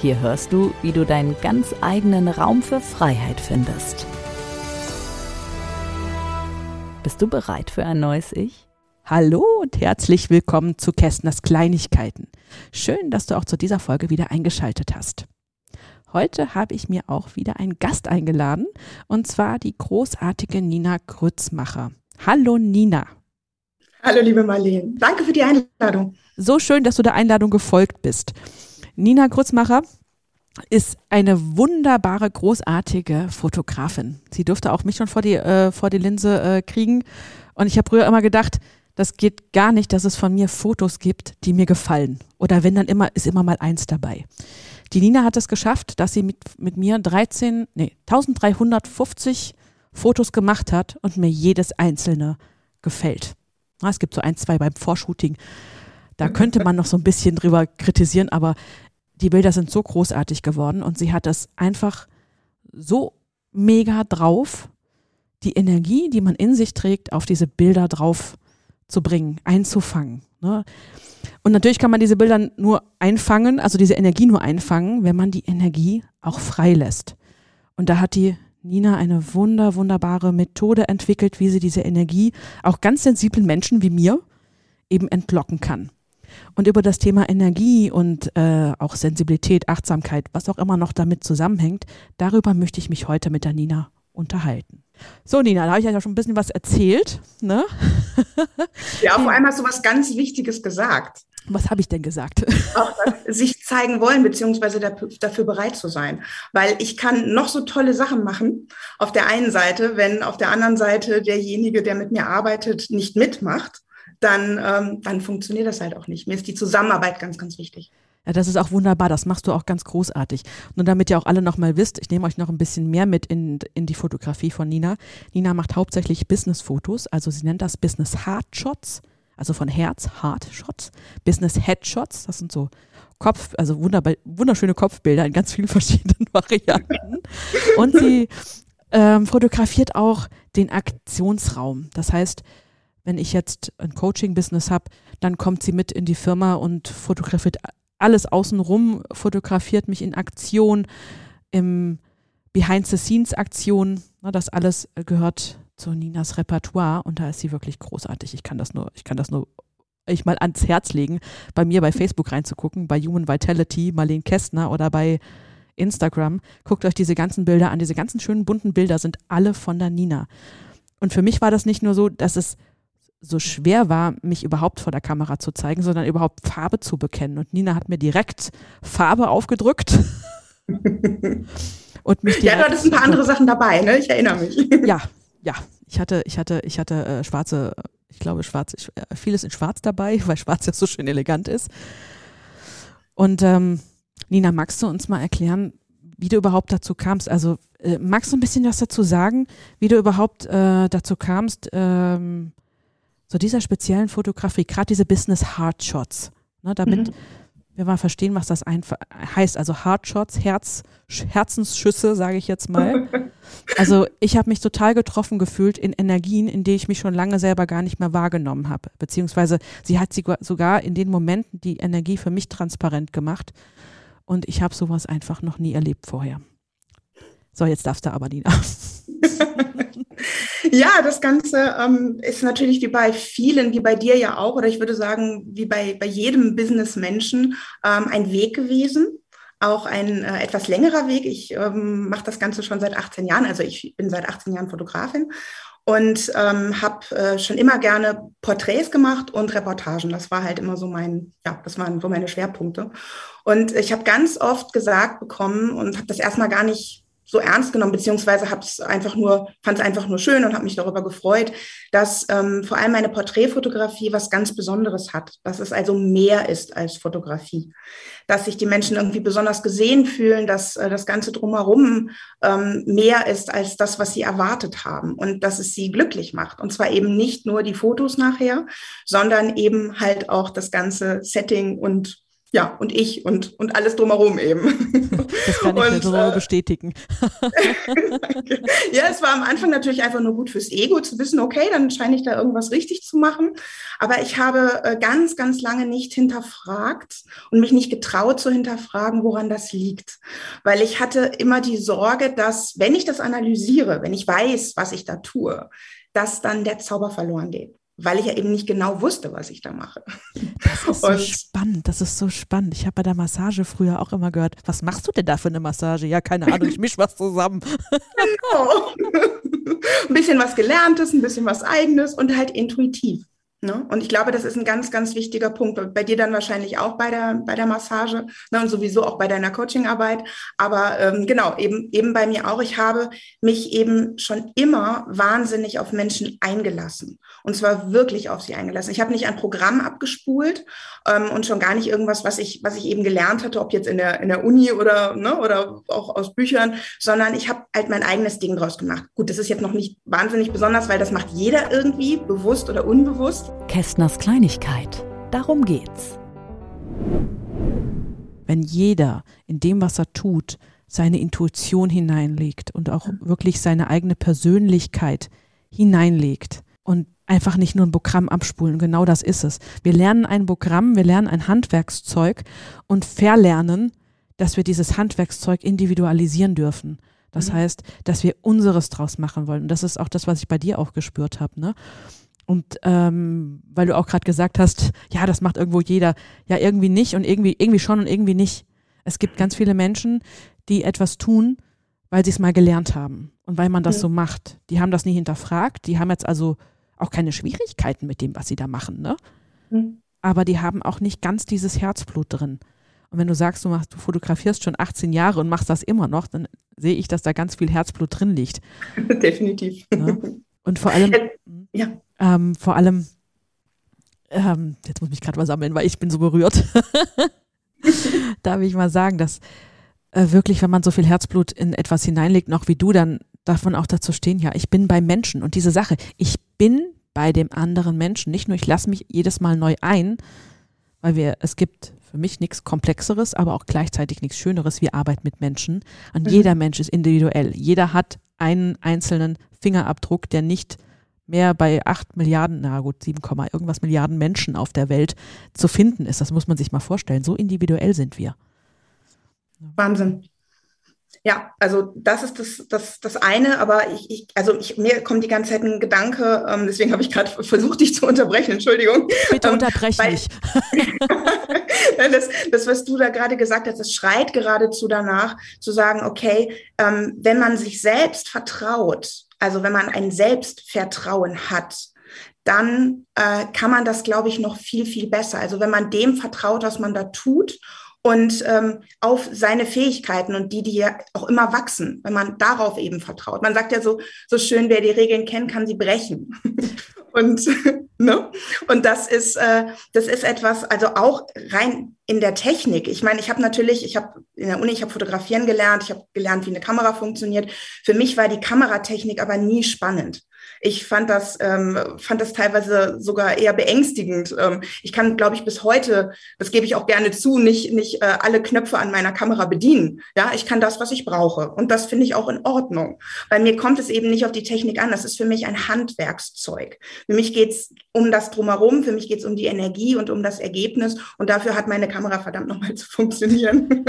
Hier hörst du, wie du deinen ganz eigenen Raum für Freiheit findest. Bist du bereit für ein neues Ich? Hallo und herzlich willkommen zu Kästners Kleinigkeiten. Schön, dass du auch zu dieser Folge wieder eingeschaltet hast. Heute habe ich mir auch wieder einen Gast eingeladen, und zwar die großartige Nina Grützmacher. Hallo Nina. Hallo, liebe Marlene. Danke für die Einladung. So schön, dass du der Einladung gefolgt bist. Nina Grützmacher ist eine wunderbare, großartige Fotografin. Sie durfte auch mich schon vor die, äh, vor die Linse äh, kriegen. Und ich habe früher immer gedacht, das geht gar nicht, dass es von mir Fotos gibt, die mir gefallen. Oder wenn dann immer, ist immer mal eins dabei. Die Nina hat es geschafft, dass sie mit, mit mir 13, nee, 1350 Fotos gemacht hat und mir jedes einzelne gefällt. Es gibt so ein, zwei beim Vorshooting. Da könnte man noch so ein bisschen drüber kritisieren, aber die Bilder sind so großartig geworden und sie hat es einfach so mega drauf, die Energie, die man in sich trägt, auf diese Bilder drauf zu bringen, einzufangen. Ne? Und natürlich kann man diese Bilder nur einfangen, also diese Energie nur einfangen, wenn man die Energie auch freilässt. Und da hat die Nina eine wunder, wunderbare Methode entwickelt, wie sie diese Energie auch ganz sensiblen Menschen wie mir eben entlocken kann. Und über das Thema Energie und äh, auch Sensibilität, Achtsamkeit, was auch immer noch damit zusammenhängt, darüber möchte ich mich heute mit der Nina unterhalten. So, Nina, da habe ich ja schon ein bisschen was erzählt. Ne? Ja, vor allem hast du was ganz Wichtiges gesagt. Was habe ich denn gesagt? Auch sich zeigen wollen, beziehungsweise dafür bereit zu sein. Weil ich kann noch so tolle Sachen machen auf der einen Seite, wenn auf der anderen Seite derjenige, der mit mir arbeitet, nicht mitmacht, dann, ähm, dann funktioniert das halt auch nicht. Mir ist die Zusammenarbeit ganz, ganz wichtig. Ja, das ist auch wunderbar. Das machst du auch ganz großartig. Nur damit ihr auch alle nochmal wisst, ich nehme euch noch ein bisschen mehr mit in, in die Fotografie von Nina. Nina macht hauptsächlich Business-Fotos, also sie nennt das Business Hard Shots also von Herz, Heart Shots, Business Headshots, das sind so Kopf, also wunderschöne Kopfbilder in ganz vielen verschiedenen Varianten. Und sie ähm, fotografiert auch den Aktionsraum. Das heißt, wenn ich jetzt ein Coaching-Business habe, dann kommt sie mit in die Firma und fotografiert alles außenrum, fotografiert mich in Aktion, im Behind-the-Scenes-Aktion. Das alles gehört zu Ninas Repertoire und da ist sie wirklich großartig. Ich kann das nur, ich kann das nur ich mal ans Herz legen, bei mir bei Facebook reinzugucken, bei Human Vitality, Marlene Kästner oder bei Instagram. Guckt euch diese ganzen Bilder an. Diese ganzen schönen bunten Bilder sind alle von der Nina. Und für mich war das nicht nur so, dass es so schwer war, mich überhaupt vor der Kamera zu zeigen, sondern überhaupt Farbe zu bekennen. Und Nina hat mir direkt Farbe aufgedrückt. und mich ja, du hattest ein paar andere Sachen dabei, ne? Ich erinnere mich. Ja, ja, ich hatte, ich hatte, ich hatte äh, schwarze, ich glaube schwarz, ich, äh, vieles in schwarz dabei, weil schwarz ja so schön elegant ist. Und ähm, Nina, magst du uns mal erklären, wie du überhaupt dazu kamst? Also äh, magst du ein bisschen was dazu sagen, wie du überhaupt äh, dazu kamst, ähm, so dieser speziellen Fotografie, gerade diese Business Hard Shots, ne, damit mhm wir mal verstehen, was das heißt. Also Hardshots, Herz, Herzensschüsse, sage ich jetzt mal. Also ich habe mich total getroffen gefühlt in Energien, in die ich mich schon lange selber gar nicht mehr wahrgenommen habe. Beziehungsweise sie hat sogar in den Momenten die Energie für mich transparent gemacht. Und ich habe sowas einfach noch nie erlebt vorher. So, jetzt darfst du aber, Nina. ja, das Ganze ähm, ist natürlich wie bei vielen, wie bei dir ja auch, oder ich würde sagen, wie bei, bei jedem Businessmenschen ähm, ein Weg gewesen. Auch ein äh, etwas längerer Weg. Ich ähm, mache das Ganze schon seit 18 Jahren. Also ich bin seit 18 Jahren Fotografin und ähm, habe äh, schon immer gerne Porträts gemacht und Reportagen. Das war halt immer so mein, ja, das waren so meine Schwerpunkte. Und ich habe ganz oft gesagt bekommen und habe das erstmal gar nicht so ernst genommen, beziehungsweise habe es einfach nur, fand es einfach nur schön und habe mich darüber gefreut, dass ähm, vor allem meine Porträtfotografie was ganz Besonderes hat, dass es also mehr ist als Fotografie, dass sich die Menschen irgendwie besonders gesehen fühlen, dass äh, das Ganze drumherum ähm, mehr ist als das, was sie erwartet haben und dass es sie glücklich macht. Und zwar eben nicht nur die Fotos nachher, sondern eben halt auch das ganze Setting und ja, und ich und, und alles drumherum eben. Das kann ich und, so äh, bestätigen. ja, es war am Anfang natürlich einfach nur gut fürs Ego zu wissen, okay, dann scheine ich da irgendwas richtig zu machen. Aber ich habe äh, ganz, ganz lange nicht hinterfragt und mich nicht getraut zu hinterfragen, woran das liegt. Weil ich hatte immer die Sorge, dass, wenn ich das analysiere, wenn ich weiß, was ich da tue, dass dann der Zauber verloren geht weil ich ja eben nicht genau wusste, was ich da mache. Das ist so und spannend, das ist so spannend. Ich habe bei der Massage früher auch immer gehört, was machst du denn da für eine Massage? Ja, keine Ahnung, ich misch was zusammen. Genau. ein bisschen was Gelerntes, ein bisschen was Eigenes und halt intuitiv. Ne? Und ich glaube, das ist ein ganz, ganz wichtiger Punkt. Bei dir dann wahrscheinlich auch bei der, bei der Massage ne? und sowieso auch bei deiner Coachingarbeit. Aber ähm, genau, eben, eben bei mir auch. Ich habe mich eben schon immer wahnsinnig auf Menschen eingelassen. Und zwar wirklich auf sie eingelassen. Ich habe nicht ein Programm abgespult ähm, und schon gar nicht irgendwas, was ich, was ich eben gelernt hatte, ob jetzt in der, in der Uni oder, ne, oder auch aus Büchern, sondern ich habe halt mein eigenes Ding draus gemacht. Gut, das ist jetzt noch nicht wahnsinnig besonders, weil das macht jeder irgendwie, bewusst oder unbewusst. Kästners Kleinigkeit. Darum geht's. Wenn jeder in dem, was er tut, seine Intuition hineinlegt und auch wirklich seine eigene Persönlichkeit hineinlegt und einfach nicht nur ein Programm abspulen. Genau das ist es. Wir lernen ein Programm, wir lernen ein Handwerkszeug und verlernen, dass wir dieses Handwerkszeug individualisieren dürfen. Das mhm. heißt, dass wir unseres draus machen wollen. Und das ist auch das, was ich bei dir auch gespürt habe. Ne? Und ähm, weil du auch gerade gesagt hast, ja, das macht irgendwo jeder, ja, irgendwie nicht und irgendwie, irgendwie schon und irgendwie nicht. Es gibt ganz viele Menschen, die etwas tun, weil sie es mal gelernt haben und weil man das ja. so macht. Die haben das nie hinterfragt, die haben jetzt also auch keine Schwierigkeiten mit dem, was sie da machen, ne? Mhm. Aber die haben auch nicht ganz dieses Herzblut drin. Und wenn du sagst, du, machst, du fotografierst schon 18 Jahre und machst das immer noch, dann sehe ich, dass da ganz viel Herzblut drin liegt. Definitiv. Ne? Und vor allem, ja. Ähm, vor allem, ähm, jetzt muss ich mich gerade mal sammeln, weil ich bin so berührt. Darf ich mal sagen, dass äh, wirklich, wenn man so viel Herzblut in etwas hineinlegt, noch wie du, dann darf man auch dazu stehen, ja, ich bin beim Menschen. Und diese Sache, ich bin bei dem anderen Menschen. Nicht nur, ich lasse mich jedes Mal neu ein, weil wir, es gibt für mich nichts Komplexeres, aber auch gleichzeitig nichts Schöneres wie Arbeit mit Menschen. Und mhm. jeder Mensch ist individuell. Jeder hat einen einzelnen Fingerabdruck, der nicht mehr bei acht Milliarden, na gut, 7, irgendwas Milliarden Menschen auf der Welt zu finden ist. Das muss man sich mal vorstellen. So individuell sind wir. Wahnsinn. Ja, also das ist das, das, das eine, aber ich, ich also ich, mir kommt die ganze Zeit ein Gedanke, ähm, deswegen habe ich gerade versucht, dich zu unterbrechen, Entschuldigung. Bitte ähm, unterbrech ähm, mich. das, das, was du da gerade gesagt hast, das schreit geradezu danach, zu sagen, okay, ähm, wenn man sich selbst vertraut, also wenn man ein Selbstvertrauen hat, dann äh, kann man das, glaube ich, noch viel, viel besser. Also wenn man dem vertraut, was man da tut und ähm, auf seine Fähigkeiten und die, die ja auch immer wachsen, wenn man darauf eben vertraut. Man sagt ja so, so schön, wer die Regeln kennt, kann sie brechen. und, ne? und das ist, äh, das ist etwas, also auch rein in der Technik. Ich meine, ich habe natürlich, ich habe in der Uni, ich habe fotografieren gelernt, ich habe gelernt, wie eine Kamera funktioniert. Für mich war die Kameratechnik aber nie spannend. Ich fand das, ähm, fand das teilweise sogar eher beängstigend. Ähm, ich kann, glaube ich, bis heute, das gebe ich auch gerne zu, nicht, nicht äh, alle Knöpfe an meiner Kamera bedienen. Ja, ich kann das, was ich brauche. Und das finde ich auch in Ordnung. Bei mir kommt es eben nicht auf die Technik an. Das ist für mich ein Handwerkszeug. Für mich geht es um das Drumherum, für mich geht es um die Energie und um das Ergebnis. Und dafür hat meine Kamera verdammt nochmal zu funktionieren.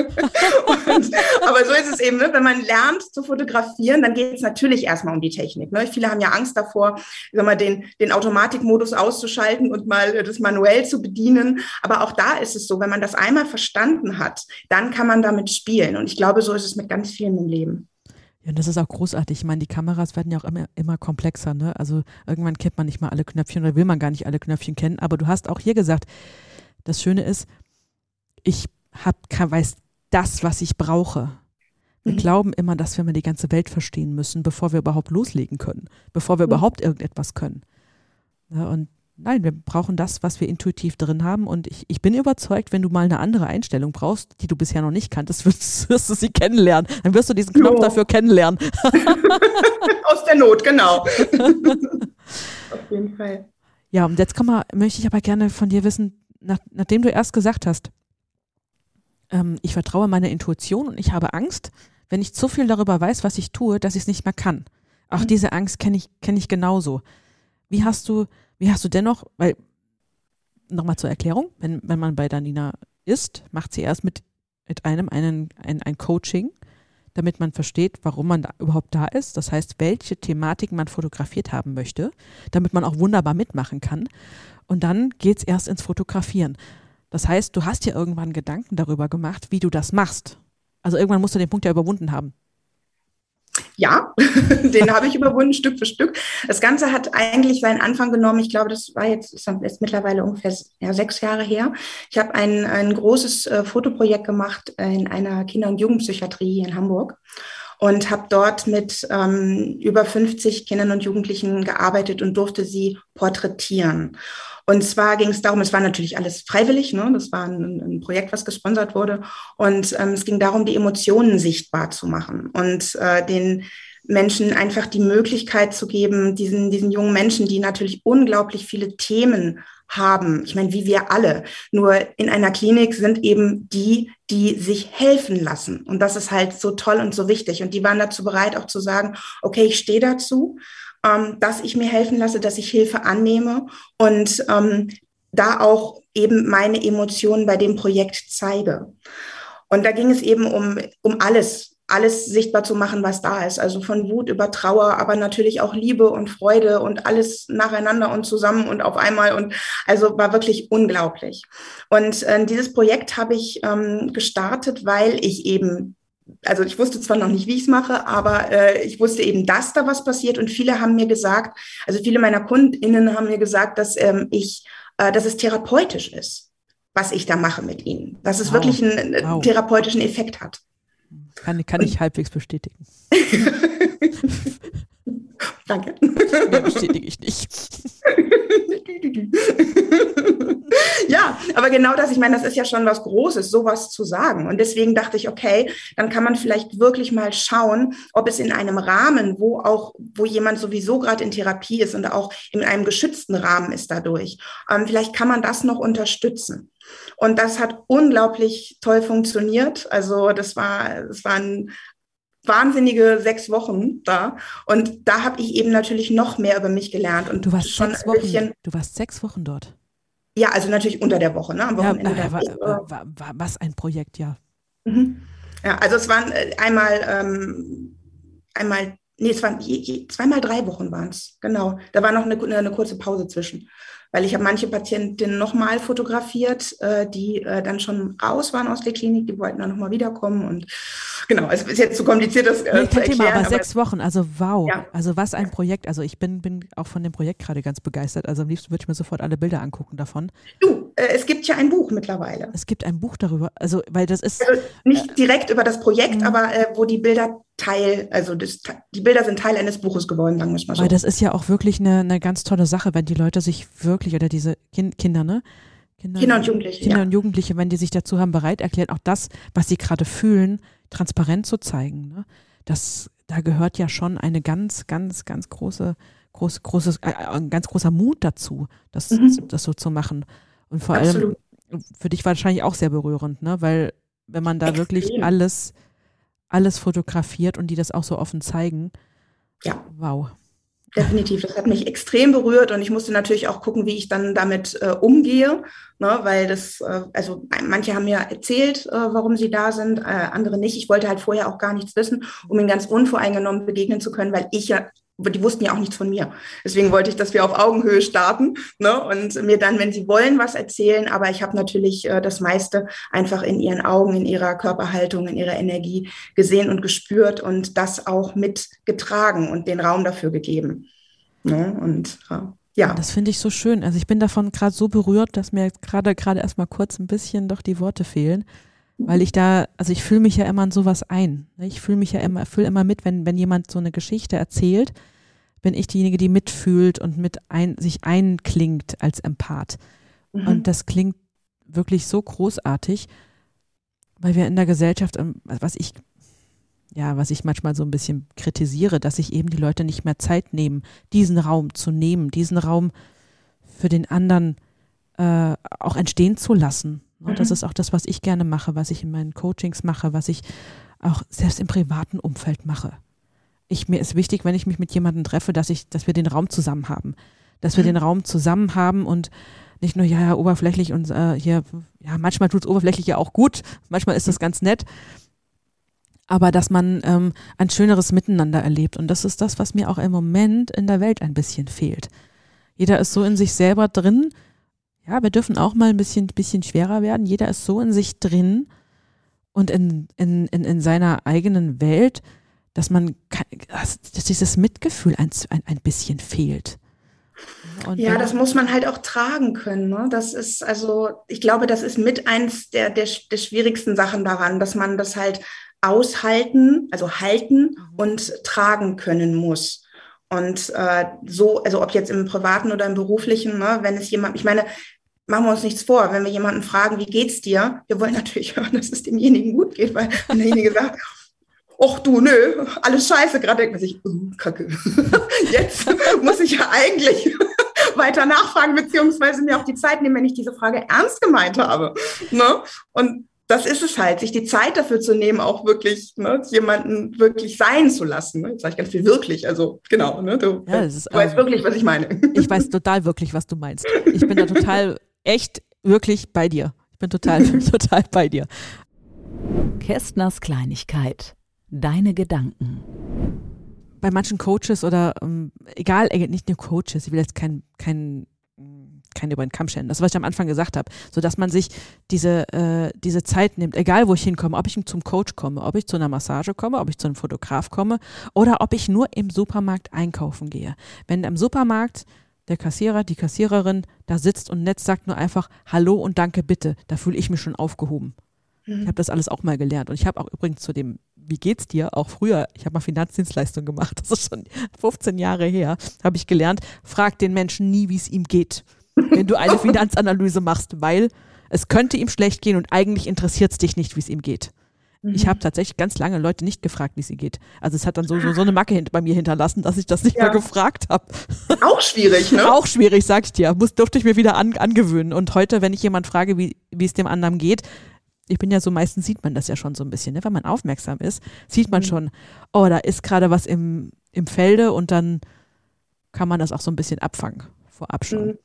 und, aber so ist es eben, ne? wenn man lernt zu fotografieren, dann geht es natürlich erstmal um die Technik. Ne? Viele haben ja Angst davor, sag mal, den, den Automatikmodus auszuschalten und mal das manuell zu bedienen. Aber auch da ist es so, wenn man das einmal verstanden hat, dann kann man damit spielen. Und ich glaube, so ist es mit ganz vielen im Leben. Ja, und das ist auch großartig. Ich meine, die Kameras werden ja auch immer, immer komplexer. Ne? Also irgendwann kennt man nicht mal alle Knöpfchen oder will man gar nicht alle Knöpfchen kennen. Aber du hast auch hier gesagt, das Schöne ist, ich hab, weiß das, was ich brauche. Wir mhm. glauben immer, dass wir mal die ganze Welt verstehen müssen, bevor wir überhaupt loslegen können, bevor wir mhm. überhaupt irgendetwas können. Ja, und nein, wir brauchen das, was wir intuitiv drin haben. Und ich, ich bin überzeugt, wenn du mal eine andere Einstellung brauchst, die du bisher noch nicht kanntest, wirst, wirst du sie kennenlernen. Dann wirst du diesen Knopf jo. dafür kennenlernen. Aus der Not, genau. Auf jeden Fall. Ja, und jetzt mal, möchte ich aber gerne von dir wissen, nach, nachdem du erst gesagt hast, ähm, ich vertraue meiner Intuition und ich habe Angst, wenn ich zu viel darüber weiß, was ich tue, dass ich es nicht mehr kann. Auch mhm. diese Angst kenne ich, kenne ich genauso. Wie hast du, wie hast du dennoch, weil, nochmal zur Erklärung, wenn, wenn man bei Danina ist, macht sie erst mit, mit einem einen, ein, ein Coaching, damit man versteht, warum man da überhaupt da ist. Das heißt, welche Thematiken man fotografiert haben möchte, damit man auch wunderbar mitmachen kann. Und dann geht es erst ins Fotografieren. Das heißt, du hast dir irgendwann Gedanken darüber gemacht, wie du das machst. Also irgendwann musst du den Punkt ja überwunden haben. Ja, den habe ich überwunden, Stück für Stück. Das Ganze hat eigentlich seinen Anfang genommen. Ich glaube, das war jetzt, ist mittlerweile ungefähr ja, sechs Jahre her. Ich habe ein, ein großes äh, Fotoprojekt gemacht in einer Kinder- und Jugendpsychiatrie hier in Hamburg und habe dort mit ähm, über 50 Kindern und Jugendlichen gearbeitet und durfte sie porträtieren. Und zwar ging es darum, es war natürlich alles freiwillig, ne? das war ein, ein Projekt, was gesponsert wurde. Und ähm, es ging darum, die Emotionen sichtbar zu machen und äh, den Menschen einfach die Möglichkeit zu geben, diesen, diesen jungen Menschen, die natürlich unglaublich viele Themen haben. Ich meine, wie wir alle. Nur in einer Klinik sind eben die, die sich helfen lassen. Und das ist halt so toll und so wichtig. Und die waren dazu bereit, auch zu sagen, okay, ich stehe dazu ähm, dass ich mir helfen lasse, dass ich Hilfe annehme und ähm, da auch eben meine Emotionen bei dem Projekt zeige. Und da ging es eben um, um alles, alles sichtbar zu machen, was da ist. Also von Wut über Trauer, aber natürlich auch Liebe und Freude und alles nacheinander und zusammen und auf einmal. Und also war wirklich unglaublich. Und äh, dieses Projekt habe ich ähm, gestartet, weil ich eben also ich wusste zwar noch nicht, wie ich es mache, aber äh, ich wusste eben, dass da was passiert. Und viele haben mir gesagt, also viele meiner KundInnen haben mir gesagt, dass ähm, ich, äh, dass es therapeutisch ist, was ich da mache mit ihnen. Dass es wow. wirklich einen wow. therapeutischen Effekt hat. Kann, kann ich halbwegs bestätigen. Danke. Nee, bestätige ich nicht. ja, aber genau das, ich meine, das ist ja schon was Großes, sowas zu sagen. Und deswegen dachte ich, okay, dann kann man vielleicht wirklich mal schauen, ob es in einem Rahmen, wo auch, wo jemand sowieso gerade in Therapie ist und auch in einem geschützten Rahmen ist dadurch, ähm, vielleicht kann man das noch unterstützen. Und das hat unglaublich toll funktioniert. Also das war, das war ein wahnsinnige sechs Wochen da. Und da habe ich eben natürlich noch mehr über mich gelernt. Und du warst schon sechs Wochen. Du warst sechs Wochen dort. Ja, also natürlich unter der Woche, ne? Am Wochenende. Ja, war, war, war, war, was ein Projekt, ja. Mhm. Ja, also es waren äh, einmal, ähm, einmal, nee, es waren je, je, zweimal drei Wochen waren es, genau. Da war noch eine, eine kurze Pause zwischen weil ich habe manche Patientinnen nochmal fotografiert, äh, die äh, dann schon raus waren aus der Klinik, die wollten dann nochmal wiederkommen und genau, es ist jetzt zu kompliziert, das äh, nee, zu erklären. Thema, aber, aber sechs Wochen, also wow, ja. also was ein Projekt, also ich bin, bin auch von dem Projekt gerade ganz begeistert, also am liebsten würde ich mir sofort alle Bilder angucken davon. Du, äh, es gibt ja ein Buch mittlerweile. Es gibt ein Buch darüber, also weil das ist... Also nicht äh, direkt über das Projekt, mh. aber äh, wo die Bilder Teil, also das, die Bilder sind Teil eines Buches geworden, sagen wir mal so. Weil das ist ja auch wirklich eine, eine ganz tolle Sache, wenn die Leute sich wirklich, oder diese kind, Kinder, ne? Kinder, Kinder, und Jugendliche. Kinder ja. und Jugendliche, wenn die sich dazu haben bereit erklärt, auch das, was sie gerade fühlen, transparent zu zeigen. Ne? Das, da gehört ja schon eine ganz, ganz, ganz große, groß, großes, äh, ein ganz großer Mut dazu, das, mhm. das so zu machen. Und vor Absolut. allem, für dich wahrscheinlich auch sehr berührend, ne? Weil wenn man da Extrem. wirklich alles alles fotografiert und die das auch so offen zeigen. Ja. Wow. Definitiv, das hat mich extrem berührt und ich musste natürlich auch gucken, wie ich dann damit äh, umgehe, ne, weil das, äh, also manche haben mir erzählt, äh, warum sie da sind, äh, andere nicht. Ich wollte halt vorher auch gar nichts wissen, um ihnen ganz unvoreingenommen begegnen zu können, weil ich ja die wussten ja auch nichts von mir. Deswegen wollte ich, dass wir auf Augenhöhe starten ne? und mir dann, wenn sie wollen, was erzählen. Aber ich habe natürlich äh, das meiste einfach in ihren Augen, in ihrer Körperhaltung, in ihrer Energie gesehen und gespürt und das auch mitgetragen und den Raum dafür gegeben. Ne? Und äh, ja. Das finde ich so schön. Also ich bin davon gerade so berührt, dass mir gerade gerade erstmal kurz ein bisschen doch die Worte fehlen. Weil ich da, also ich fühle mich ja immer in sowas ein. Ne? Ich fühle mich ja immer, fühle immer mit, wenn, wenn jemand so eine Geschichte erzählt, bin ich diejenige, die mitfühlt und mit ein, sich einklingt als Empath. Mhm. Und das klingt wirklich so großartig, weil wir in der Gesellschaft, ähm, was ich, ja, was ich manchmal so ein bisschen kritisiere, dass sich eben die Leute nicht mehr Zeit nehmen, diesen Raum zu nehmen, diesen Raum für den anderen äh, auch entstehen zu lassen. Und mhm. das ist auch das, was ich gerne mache, was ich in meinen Coachings mache, was ich auch selbst im privaten Umfeld mache. Ich, mir ist wichtig, wenn ich mich mit jemandem treffe, dass ich, dass wir den Raum zusammen haben. Dass wir mhm. den Raum zusammen haben und nicht nur, ja, ja oberflächlich und äh, hier, ja, manchmal tut es oberflächlich ja auch gut, manchmal ist das ganz nett. Aber dass man ähm, ein schöneres Miteinander erlebt. Und das ist das, was mir auch im Moment in der Welt ein bisschen fehlt. Jeder ist so in sich selber drin, ja, wir dürfen auch mal ein bisschen, bisschen schwerer werden. Jeder ist so in sich drin und in, in, in, in seiner eigenen Welt, dass man, dass dieses Mitgefühl ein, ein, ein bisschen fehlt. Und ja, das muss man halt auch tragen können. Ne? Das ist also, ich glaube, das ist mit eins der, der, der schwierigsten Sachen daran, dass man das halt aushalten, also halten mhm. und tragen können muss. Und äh, so, also ob jetzt im privaten oder im beruflichen, ne, wenn es jemand, ich meine, machen wir uns nichts vor, wenn wir jemanden fragen, wie geht's dir? Wir wollen natürlich hören, dass es demjenigen gut geht, weil wenn derjenige sagt, ach du, nö, alles scheiße, gerade denkt man sich, uh, kacke. Jetzt muss ich ja eigentlich weiter nachfragen, beziehungsweise mir auch die Zeit nehmen, wenn ich diese Frage ernst gemeint habe. Ne? Und das ist es halt, sich die Zeit dafür zu nehmen, auch wirklich ne, jemanden wirklich sein zu lassen. Ne? Jetzt sage ich ganz viel wirklich, also genau, ne? du, ja, ist, du weißt ähm, wirklich, was ich meine. Ich weiß total wirklich, was du meinst. Ich bin da total echt wirklich bei dir. Ich bin total, total bei dir. Kästners Kleinigkeit. Deine Gedanken. Bei manchen Coaches oder ähm, egal, äh, nicht nur Coaches, ich will jetzt kein, kein kein über den Kamm scheren. Das, was ich am Anfang gesagt habe, so dass man sich diese, äh, diese Zeit nimmt, egal wo ich hinkomme, ob ich zum Coach komme, ob ich zu einer Massage komme, ob ich zu einem Fotograf komme oder ob ich nur im Supermarkt einkaufen gehe. Wenn im Supermarkt der Kassierer, die Kassiererin da sitzt und nett sagt nur einfach Hallo und Danke bitte, da fühle ich mich schon aufgehoben. Mhm. Ich habe das alles auch mal gelernt und ich habe auch übrigens zu dem wie geht's dir? Auch früher, ich habe mal Finanzdienstleistung gemacht, das ist schon 15 Jahre her, habe ich gelernt, frag den Menschen nie, wie es ihm geht wenn du eine Finanzanalyse machst, weil es könnte ihm schlecht gehen und eigentlich interessiert es dich nicht, wie es ihm geht. Ich mhm. habe tatsächlich ganz lange Leute nicht gefragt, wie es ihr geht. Also es hat dann so, so, so eine Macke bei mir hinterlassen, dass ich das nicht ja. mehr gefragt habe. Auch schwierig, ne? Auch schwierig, sag ich dir. Muss, durfte ich mir wieder an, angewöhnen. Und heute, wenn ich jemand frage, wie, wie es dem anderen geht, ich bin ja so, meistens sieht man das ja schon so ein bisschen, ne? wenn man aufmerksam ist, sieht man mhm. schon, oh, da ist gerade was im, im Felde und dann kann man das auch so ein bisschen abfangen, vorab schon. Mhm.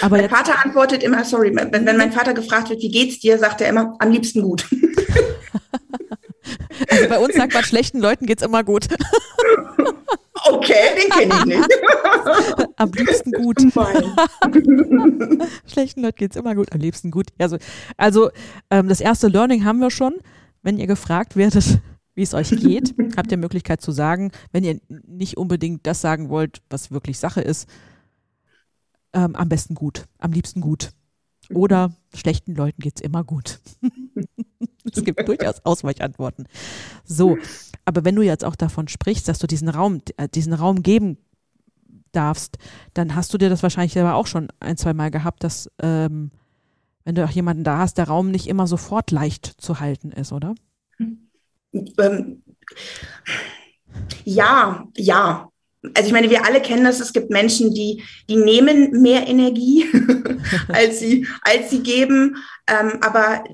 Aber mein Vater antwortet immer, sorry, wenn, wenn mein Vater gefragt wird, wie geht's dir, sagt er immer, am liebsten gut. Also bei uns sagt man, schlechten Leuten geht's immer gut. Okay, den kenne ich nicht. Am liebsten gut. Schlechten Leuten geht's immer gut, am liebsten gut. Also, also ähm, das erste Learning haben wir schon. Wenn ihr gefragt werdet, wie es euch geht, habt ihr Möglichkeit zu sagen, wenn ihr nicht unbedingt das sagen wollt, was wirklich Sache ist, ähm, am besten gut, am liebsten gut. Oder schlechten Leuten geht es immer gut. es gibt durchaus Ausweichantworten. So, aber wenn du jetzt auch davon sprichst, dass du diesen Raum, äh, diesen Raum geben darfst, dann hast du dir das wahrscheinlich selber auch schon ein, zwei Mal gehabt, dass ähm, wenn du auch jemanden da hast, der Raum nicht immer sofort leicht zu halten ist, oder? Ähm, ja, ja also ich meine, wir alle kennen das, es gibt Menschen, die, die nehmen mehr Energie, als, sie, als sie geben. Ähm, aber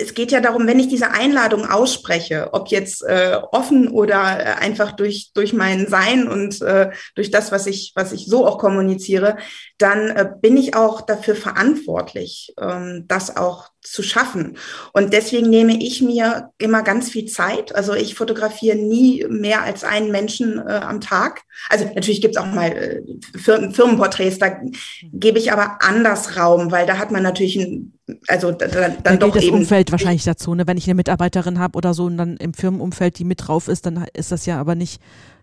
es geht ja darum, wenn ich diese Einladung ausspreche, ob jetzt äh, offen oder äh, einfach durch, durch mein Sein und äh, durch das, was ich, was ich so auch kommuniziere, dann äh, bin ich auch dafür verantwortlich, ähm, das auch zu schaffen. Und deswegen nehme ich mir immer ganz viel Zeit. Also ich fotografiere nie mehr als einen Menschen äh, am Tag. Also natürlich gibt es auch mal äh, Firmen, Firmenporträts, da gebe ich aber anders Raum, weil da hat man natürlich ein, also da, da, dann da doch das eben Umfeld wahrscheinlich dazu. Ne? Wenn ich eine Mitarbeiterin habe oder so und dann im Firmenumfeld die mit drauf ist, dann ist das ja aber nicht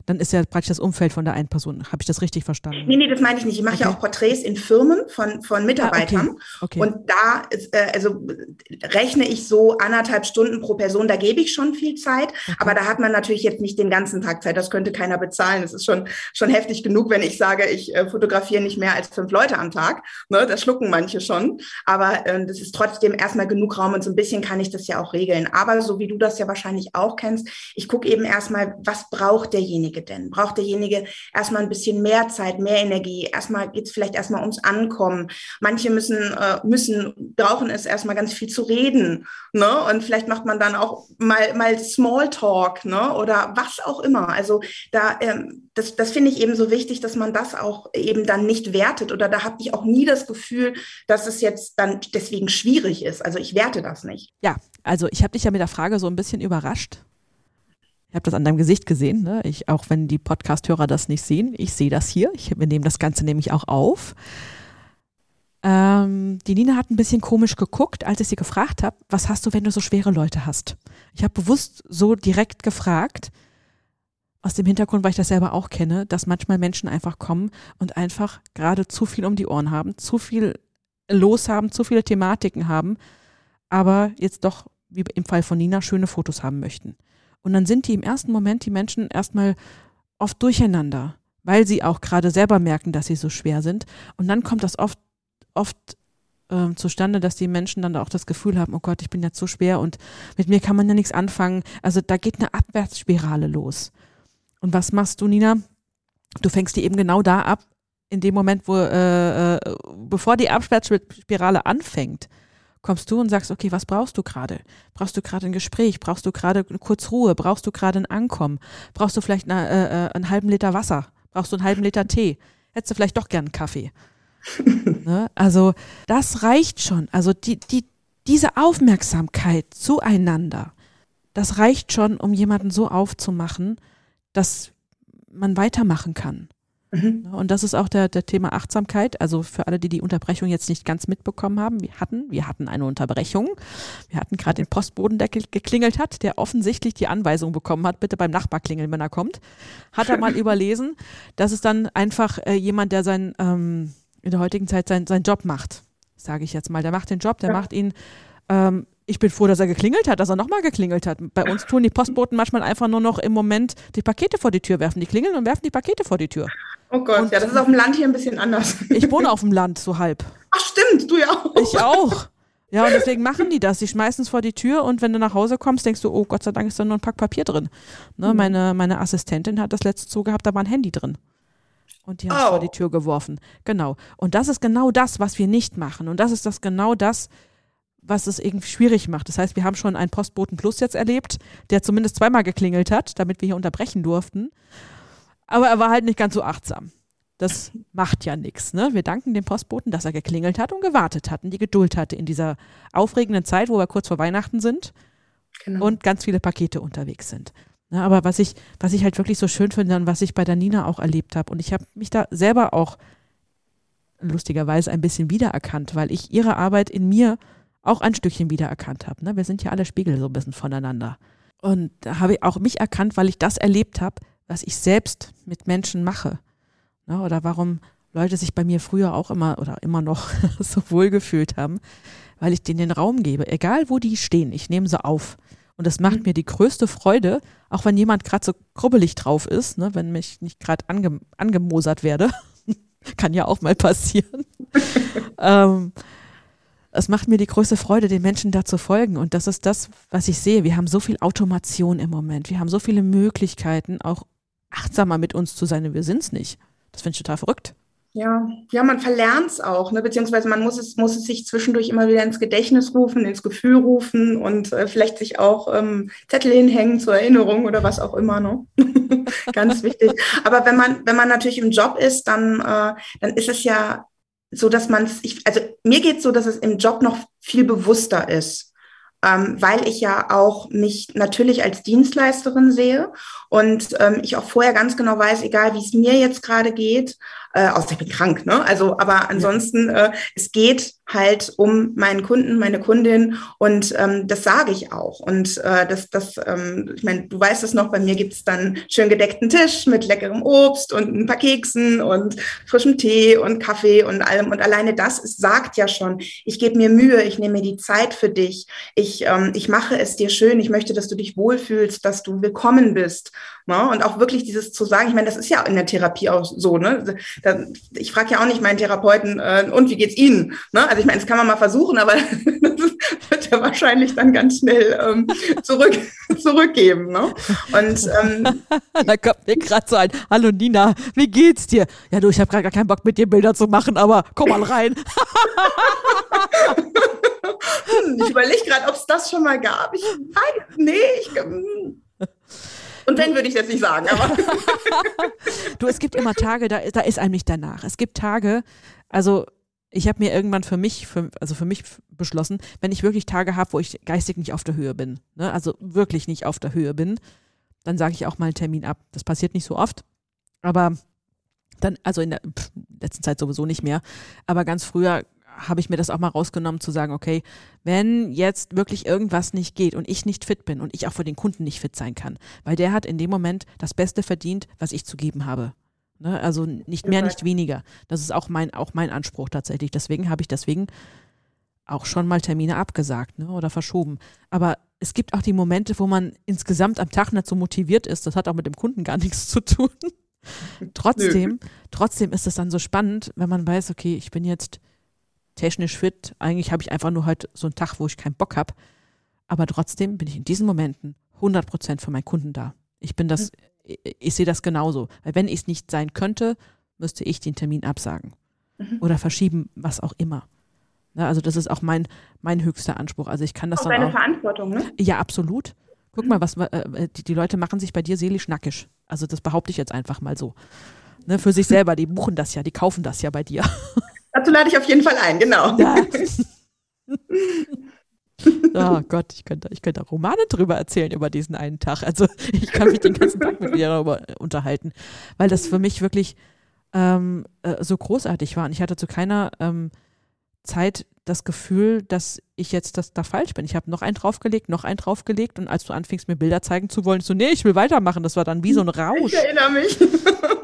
Dann ist ja praktisch das Umfeld von der einen Person. Habe ich das richtig verstanden? Nee, nee, das meine ich nicht. Ich mache okay. ja auch Porträts in Firmen von, von Mitarbeitern. Ah, okay. Okay. Und da ist, äh, also rechne ich so anderthalb Stunden pro Person. Da gebe ich schon viel Zeit. Aber da hat man natürlich jetzt nicht den ganzen Tag Zeit. Das könnte keiner bezahlen. Das ist schon, schon heftig genug, wenn ich sage, ich äh, fotografiere nicht mehr als fünf Leute am Tag. Ne, das schlucken manche schon. Aber äh, das ist trotzdem erstmal genug Raum und so ein bisschen kann ich das ja auch regeln. Aber so wie du das ja wahrscheinlich auch kennst, ich gucke eben erstmal, was braucht derjenige denn? Braucht derjenige erstmal ein bisschen mehr Zeit, mehr Energie? Erstmal geht es vielleicht erstmal ums Ankommen. Manche müssen, äh, müssen, brauchen es erstmal ganz viel zu reden. Ne? Und vielleicht macht man dann auch mal, mal Smalltalk ne? oder was auch immer. Also da, ähm, das, das finde ich eben so wichtig, dass man das auch eben dann nicht wertet. Oder da habe ich auch nie das Gefühl, dass es jetzt dann deswegen schwierig ist. Also ich werte das nicht. Ja, also ich habe dich ja mit der Frage so ein bisschen überrascht. Ich habe das an deinem Gesicht gesehen, ne? ich, auch wenn die Podcast-Hörer das nicht sehen. Ich sehe das hier. Ich, wir nehmen das Ganze nämlich auch auf. Ähm, die Nina hat ein bisschen komisch geguckt, als ich sie gefragt habe, was hast du, wenn du so schwere Leute hast? Ich habe bewusst so direkt gefragt, aus dem Hintergrund, weil ich das selber auch kenne, dass manchmal Menschen einfach kommen und einfach gerade zu viel um die Ohren haben, zu viel los haben, zu viele Thematiken haben, aber jetzt doch, wie im Fall von Nina, schöne Fotos haben möchten. Und dann sind die im ersten Moment die Menschen erstmal oft durcheinander, weil sie auch gerade selber merken, dass sie so schwer sind. Und dann kommt das oft, oft äh, zustande, dass die Menschen dann auch das Gefühl haben, oh Gott, ich bin jetzt so schwer und mit mir kann man ja nichts anfangen. Also da geht eine Abwärtsspirale los. Und was machst du, Nina? Du fängst die eben genau da ab, in dem Moment, wo, äh, äh, bevor die Abwärtsspirale anfängt kommst du und sagst, okay, was brauchst du gerade? Brauchst du gerade ein Gespräch? Brauchst du gerade kurz Ruhe? Brauchst du gerade ein Ankommen? Brauchst du vielleicht eine, äh, äh, einen halben Liter Wasser? Brauchst du einen halben Liter Tee? Hättest du vielleicht doch gern einen Kaffee? ne? Also das reicht schon. Also die, die, diese Aufmerksamkeit zueinander, das reicht schon, um jemanden so aufzumachen, dass man weitermachen kann. Mhm. Und das ist auch der, der Thema Achtsamkeit. Also für alle, die die Unterbrechung jetzt nicht ganz mitbekommen haben, wir hatten, wir hatten eine Unterbrechung. Wir hatten gerade den Postboden, der geklingelt hat, der offensichtlich die Anweisung bekommen hat, bitte beim Nachbar klingeln, wenn er kommt. Hat er mal überlesen. Das ist dann einfach äh, jemand, der sein, ähm, in der heutigen Zeit sein, seinen Job macht, sage ich jetzt mal. Der macht den Job, der ja. macht ihn ähm, ich bin froh, dass er geklingelt hat, dass er nochmal geklingelt hat. Bei uns tun die Postboten manchmal einfach nur noch im Moment die Pakete vor die Tür werfen. Die klingeln und werfen die Pakete vor die Tür. Oh Gott, und ja, das ist auf dem Land hier ein bisschen anders. Ich wohne auf dem Land, so halb. Ach stimmt, du ja auch. Ich auch. Ja, und deswegen machen die das. Die schmeißen es vor die Tür und wenn du nach Hause kommst, denkst du, oh Gott sei Dank ist da nur ein Pack Papier drin. Ne, mhm. meine, meine Assistentin hat das letzte so gehabt, da war ein Handy drin. Und die haben es oh. vor die Tür geworfen. Genau. Und das ist genau das, was wir nicht machen. Und das ist das genau das, was es irgendwie schwierig macht. Das heißt, wir haben schon einen Postboten Plus jetzt erlebt, der zumindest zweimal geklingelt hat, damit wir hier unterbrechen durften. Aber er war halt nicht ganz so achtsam. Das macht ja nichts. Ne? Wir danken dem Postboten, dass er geklingelt hat und gewartet hat und die Geduld hatte in dieser aufregenden Zeit, wo wir kurz vor Weihnachten sind genau. und ganz viele Pakete unterwegs sind. Ne? Aber was ich, was ich halt wirklich so schön finde und was ich bei der Nina auch erlebt habe, und ich habe mich da selber auch lustigerweise ein bisschen wiedererkannt, weil ich ihre Arbeit in mir auch ein Stückchen wiedererkannt habe. Ne? Wir sind ja alle Spiegel so ein bisschen voneinander. Und da habe ich auch mich erkannt, weil ich das erlebt habe, was ich selbst mit Menschen mache. Ne? Oder warum Leute sich bei mir früher auch immer oder immer noch so wohl gefühlt haben, weil ich denen den Raum gebe. Egal wo die stehen, ich nehme sie auf. Und das macht mhm. mir die größte Freude, auch wenn jemand gerade so krubbelig drauf ist, ne? wenn mich nicht gerade ange angemosert werde. Kann ja auch mal passieren. ähm, es macht mir die größte Freude, den Menschen da zu folgen. Und das ist das, was ich sehe. Wir haben so viel Automation im Moment. Wir haben so viele Möglichkeiten, auch achtsamer mit uns zu sein. Und wir sind es nicht. Das finde ich total verrückt. Ja, ja, man verlernt es auch, ne? beziehungsweise man muss es, muss es sich zwischendurch immer wieder ins Gedächtnis rufen, ins Gefühl rufen und äh, vielleicht sich auch ähm, Zettel hinhängen zur Erinnerung oder was auch immer. Ne? Ganz wichtig. Aber wenn man, wenn man natürlich im Job ist, dann, äh, dann ist es ja so dass man es, also mir geht es so, dass es im Job noch viel bewusster ist, ähm, weil ich ja auch mich natürlich als Dienstleisterin sehe und ähm, ich auch vorher ganz genau weiß, egal wie es mir jetzt gerade geht, äh, außer ich bin krank, ne? Also, aber ansonsten, äh, es geht halt um meinen Kunden, meine Kundin und ähm, das sage ich auch. Und äh, das, das, ähm, ich meine, du weißt es noch, bei mir gibt es dann schön gedeckten Tisch mit leckerem Obst und ein paar Keksen und frischem Tee und Kaffee und allem. Und alleine das ist, sagt ja schon, ich gebe mir Mühe, ich nehme mir die Zeit für dich, ich, ähm, ich mache es dir schön, ich möchte, dass du dich wohlfühlst, dass du willkommen bist. Ne? Und auch wirklich dieses zu sagen, ich meine, das ist ja in der Therapie auch so, ne? Ich frage ja auch nicht meinen Therapeuten, äh, und wie geht's Ihnen? Ne? Also ich meine, das kann man mal versuchen, aber das wird er wahrscheinlich dann ganz schnell ähm, zurück, zurückgeben. Ne? Und ähm, da kommt mir gerade so ein, hallo Nina, wie geht's dir? Ja du, ich habe gerade gar keinen Bock mit dir Bilder zu machen, aber komm mal rein. ich überlege gerade, ob es das schon mal gab. Ich weiß, nee, ich. Und wenn, würde ich jetzt nicht sagen. Aber du, es gibt immer Tage, da, da ist einem nicht danach. Es gibt Tage, also ich habe mir irgendwann für mich, für, also für mich beschlossen, wenn ich wirklich Tage habe, wo ich geistig nicht auf der Höhe bin, ne, also wirklich nicht auf der Höhe bin, dann sage ich auch mal einen Termin ab. Das passiert nicht so oft, aber dann, also in der pff, letzten Zeit sowieso nicht mehr, aber ganz früher habe ich mir das auch mal rausgenommen zu sagen, okay, wenn jetzt wirklich irgendwas nicht geht und ich nicht fit bin und ich auch für den Kunden nicht fit sein kann, weil der hat in dem Moment das Beste verdient, was ich zu geben habe. Ne? Also nicht mehr, nicht weniger. Das ist auch mein, auch mein Anspruch tatsächlich. Deswegen habe ich deswegen auch schon mal Termine abgesagt ne? oder verschoben. Aber es gibt auch die Momente, wo man insgesamt am Tag nicht so motiviert ist. Das hat auch mit dem Kunden gar nichts zu tun. trotzdem, trotzdem ist es dann so spannend, wenn man weiß, okay, ich bin jetzt technisch fit. Eigentlich habe ich einfach nur halt so einen Tag, wo ich keinen Bock habe. Aber trotzdem bin ich in diesen Momenten 100 Prozent für meinen Kunden da. Ich bin das, mhm. ich, ich sehe das genauso. Weil wenn ich es nicht sein könnte, müsste ich den Termin absagen mhm. oder verschieben, was auch immer. Ja, ne, also das ist auch mein, mein höchster Anspruch. Also ich kann das auch dann deine auch. Verantwortung, ne? Ja, absolut. Guck mhm. mal, was äh, die, die Leute machen sich bei dir seelisch nackig. Also das behaupte ich jetzt einfach mal so. Ne, für sich selber, die buchen das ja, die kaufen das ja bei dir. Dazu lade ich auf jeden Fall ein, genau. Ja. Oh Gott, ich könnte, ich könnte Romane drüber erzählen über diesen einen Tag. Also ich kann mich den ganzen Tag mit dir darüber unterhalten, weil das für mich wirklich ähm, äh, so großartig war. Und ich hatte zu keiner ähm, Zeit das Gefühl, dass ich jetzt das, da falsch bin. Ich habe noch einen draufgelegt, noch einen draufgelegt und als du anfingst, mir Bilder zeigen zu wollen, so, nee, ich will weitermachen. Das war dann wie so ein Rausch. Ich erinnere mich.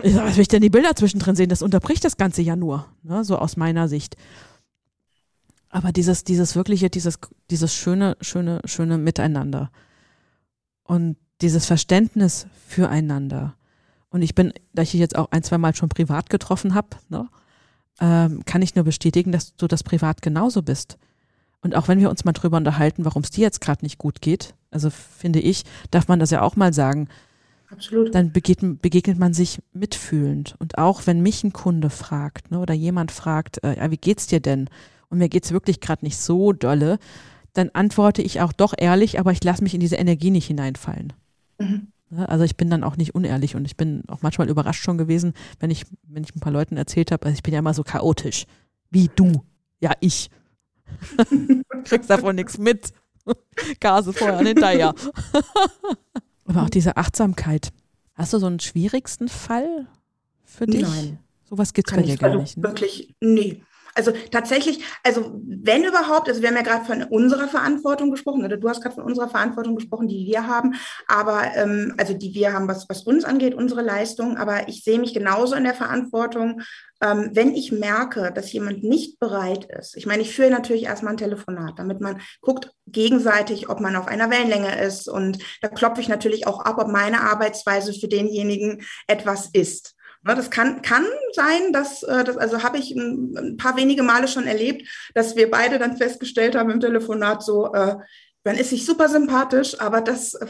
Ich sag, was will ich denn die Bilder zwischendrin sehen? Das unterbricht das Ganze ja nur, ne? so aus meiner Sicht. Aber dieses, dieses wirkliche, dieses, dieses schöne, schöne, schöne Miteinander und dieses Verständnis füreinander. Und ich bin, da ich dich jetzt auch ein, zwei Mal schon privat getroffen habe, ne, ähm, kann ich nur bestätigen, dass du das privat genauso bist. Und auch wenn wir uns mal drüber unterhalten, warum es dir jetzt gerade nicht gut geht, also finde ich, darf man das ja auch mal sagen. Absolut. Dann begegnet, begegnet man sich mitfühlend. Und auch wenn mich ein Kunde fragt ne, oder jemand fragt, äh, ja, wie geht's dir denn? Und mir geht's wirklich gerade nicht so dolle, dann antworte ich auch doch ehrlich, aber ich lasse mich in diese Energie nicht hineinfallen. Mhm. Also ich bin dann auch nicht unehrlich und ich bin auch manchmal überrascht schon gewesen, wenn ich, wenn ich ein paar Leuten erzählt habe, also ich bin ja immer so chaotisch. Wie du. Ja, ich. Kriegst davon nichts mit. Gase vorher und hinterher. Aber auch diese Achtsamkeit. Hast du so einen schwierigsten Fall für dich? Nein. Sowas gibt es bei dir gar also nicht. Ne? Wirklich, nee. Also tatsächlich, also wenn überhaupt, also wir haben ja gerade von unserer Verantwortung gesprochen, oder du hast gerade von unserer Verantwortung gesprochen, die wir haben, aber ähm, also die wir haben, was, was uns angeht, unsere Leistung, aber ich sehe mich genauso in der Verantwortung, ähm, wenn ich merke, dass jemand nicht bereit ist. Ich meine, ich führe natürlich erstmal ein Telefonat, damit man guckt gegenseitig, ob man auf einer Wellenlänge ist und da klopfe ich natürlich auch ab, ob meine Arbeitsweise für denjenigen etwas ist. Ne, das kann, kann sein, dass, äh, das, also habe ich ein, ein, paar wenige Male schon erlebt, dass wir beide dann festgestellt haben im Telefonat so, äh, man ist sich super sympathisch, aber das äh,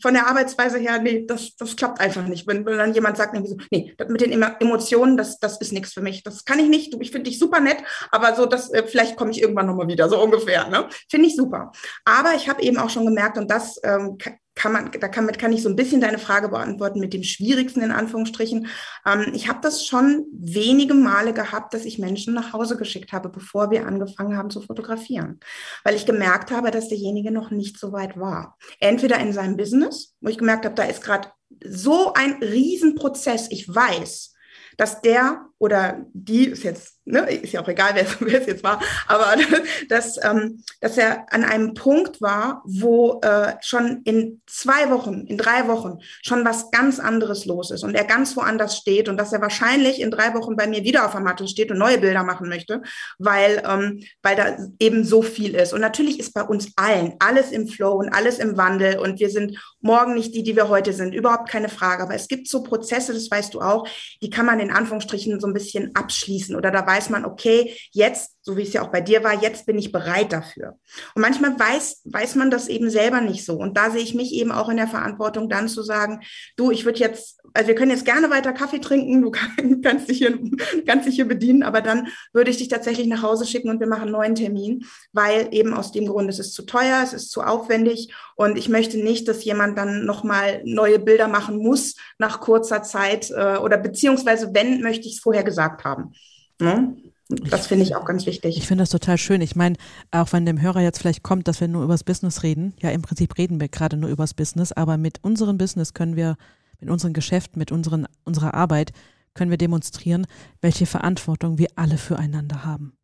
von der Arbeitsweise her, nee, das, das klappt einfach nicht. Wenn, wenn dann jemand sagt, so, nee, mit den Emotionen, das, das ist nichts für mich. Das kann ich nicht. Ich finde dich super nett, aber so, das, äh, vielleicht komme ich irgendwann nochmal wieder, so ungefähr. Ne? Finde ich super. Aber ich habe eben auch schon gemerkt, und das ähm, kann man, da kann, kann ich so ein bisschen deine Frage beantworten mit dem Schwierigsten in Anführungsstrichen. Ähm, ich habe das schon wenige Male gehabt, dass ich Menschen nach Hause geschickt habe, bevor wir angefangen haben zu fotografieren, weil ich gemerkt habe, dass derjenige noch nicht so weit war. Entweder in seinem Business, wo ich gemerkt habe, da ist gerade so ein Riesenprozess. Ich weiß, dass der oder die ist jetzt, ne, ist ja auch egal, wer, es jetzt war, aber dass, ähm, dass er an einem Punkt war, wo äh, schon in zwei Wochen, in drei Wochen schon was ganz anderes los ist und er ganz woanders steht und dass er wahrscheinlich in drei Wochen bei mir wieder auf der Matte steht und neue Bilder machen möchte, weil, ähm, weil da eben so viel ist. Und natürlich ist bei uns allen alles im Flow und alles im Wandel und wir sind morgen nicht die, die wir heute sind, überhaupt keine Frage. Aber es gibt so Prozesse, das weißt du auch, die kann man in Anführungsstrichen so ein bisschen abschließen oder da weiß man, okay, jetzt, so wie es ja auch bei dir war, jetzt bin ich bereit dafür. Und manchmal weiß, weiß man das eben selber nicht so. Und da sehe ich mich eben auch in der Verantwortung, dann zu sagen, du, ich würde jetzt, also wir können jetzt gerne weiter Kaffee trinken, du kannst dich hier, kannst dich hier bedienen, aber dann würde ich dich tatsächlich nach Hause schicken und wir machen einen neuen Termin, weil eben aus dem Grund, es ist zu teuer, es ist zu aufwendig und ich möchte nicht, dass jemand dann nochmal neue Bilder machen muss nach kurzer Zeit äh, oder beziehungsweise wenn, möchte ich es vorher gesagt haben. Ne? Das finde ich auch ganz wichtig. Ich finde das total schön. Ich meine, auch wenn dem Hörer jetzt vielleicht kommt, dass wir nur übers Business reden, ja, im Prinzip reden wir gerade nur übers Business, aber mit unserem Business können wir, mit unserem Geschäft, mit unseren, unserer Arbeit, können wir demonstrieren, welche Verantwortung wir alle füreinander haben.